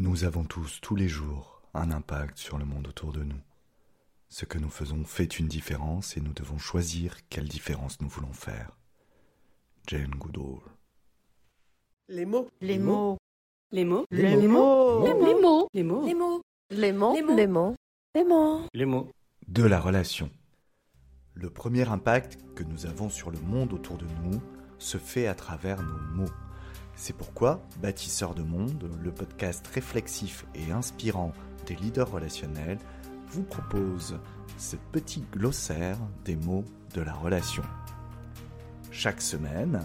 Nous avons tous, tous les jours, un impact sur le monde autour de nous. Ce que nous faisons fait une différence et nous devons choisir quelle différence nous voulons faire. Jane Goodall. Les mots. Les mots. Les mots. Les mots. Les mots. Les mots. Les mots. Les mots. Les mots. Les mots. Les mots. Les mots. De la relation. Le premier impact que nous avons sur le monde autour de nous se fait à travers nos mots. C'est pourquoi Bâtisseurs de Monde, le podcast réflexif et inspirant des leaders relationnels, vous propose ce petit glossaire des mots de la relation. Chaque semaine,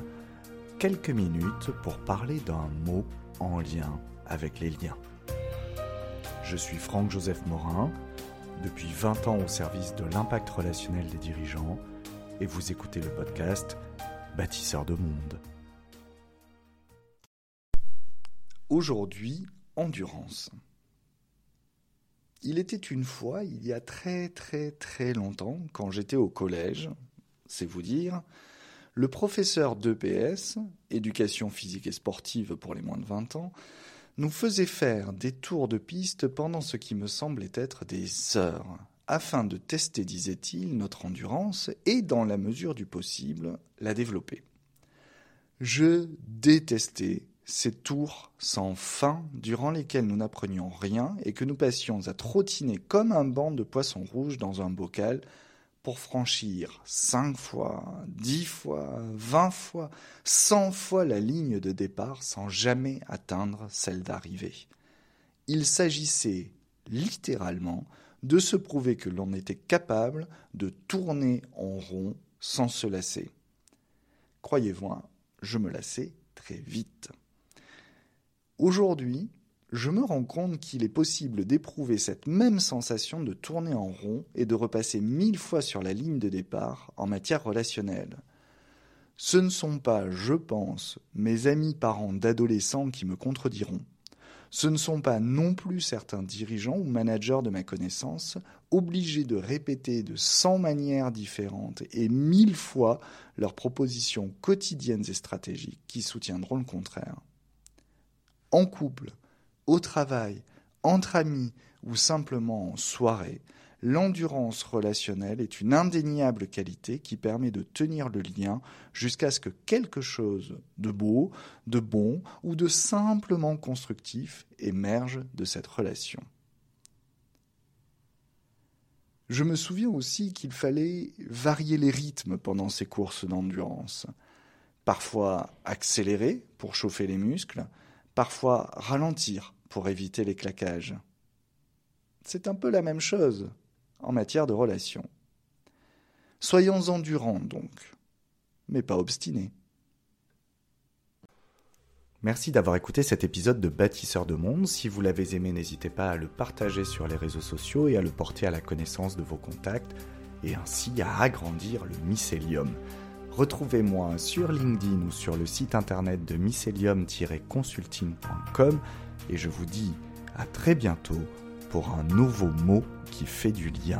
quelques minutes pour parler d'un mot en lien avec les liens. Je suis Franck-Joseph Morin, depuis 20 ans au service de l'impact relationnel des dirigeants, et vous écoutez le podcast Bâtisseurs de Monde. Aujourd'hui, endurance. Il était une fois, il y a très très très longtemps, quand j'étais au collège, c'est vous dire, le professeur d'EPS, éducation physique et sportive pour les moins de 20 ans, nous faisait faire des tours de piste pendant ce qui me semblait être des heures, afin de tester, disait-il, notre endurance et, dans la mesure du possible, la développer. Je détestais ces tours sans fin durant lesquels nous n'apprenions rien et que nous passions à trottiner comme un banc de poissons rouges dans un bocal pour franchir cinq fois, dix fois, vingt fois, cent fois la ligne de départ sans jamais atteindre celle d'arrivée. Il s'agissait littéralement de se prouver que l'on était capable de tourner en rond sans se lasser. Croyez-moi, je me lassais très vite. Aujourd'hui, je me rends compte qu'il est possible d'éprouver cette même sensation de tourner en rond et de repasser mille fois sur la ligne de départ en matière relationnelle. Ce ne sont pas, je pense, mes amis parents d'adolescents qui me contrediront. Ce ne sont pas non plus certains dirigeants ou managers de ma connaissance obligés de répéter de cent manières différentes et mille fois leurs propositions quotidiennes et stratégiques qui soutiendront le contraire. En couple, au travail, entre amis ou simplement en soirée, l'endurance relationnelle est une indéniable qualité qui permet de tenir le lien jusqu'à ce que quelque chose de beau, de bon ou de simplement constructif émerge de cette relation. Je me souviens aussi qu'il fallait varier les rythmes pendant ces courses d'endurance. Parfois accélérer pour chauffer les muscles, parfois ralentir pour éviter les claquages. C'est un peu la même chose en matière de relations. Soyons endurants donc, mais pas obstinés. Merci d'avoir écouté cet épisode de Bâtisseurs de Monde. Si vous l'avez aimé, n'hésitez pas à le partager sur les réseaux sociaux et à le porter à la connaissance de vos contacts et ainsi à agrandir le mycélium. Retrouvez-moi sur LinkedIn ou sur le site internet de mycelium-consulting.com et je vous dis à très bientôt pour un nouveau mot qui fait du lien.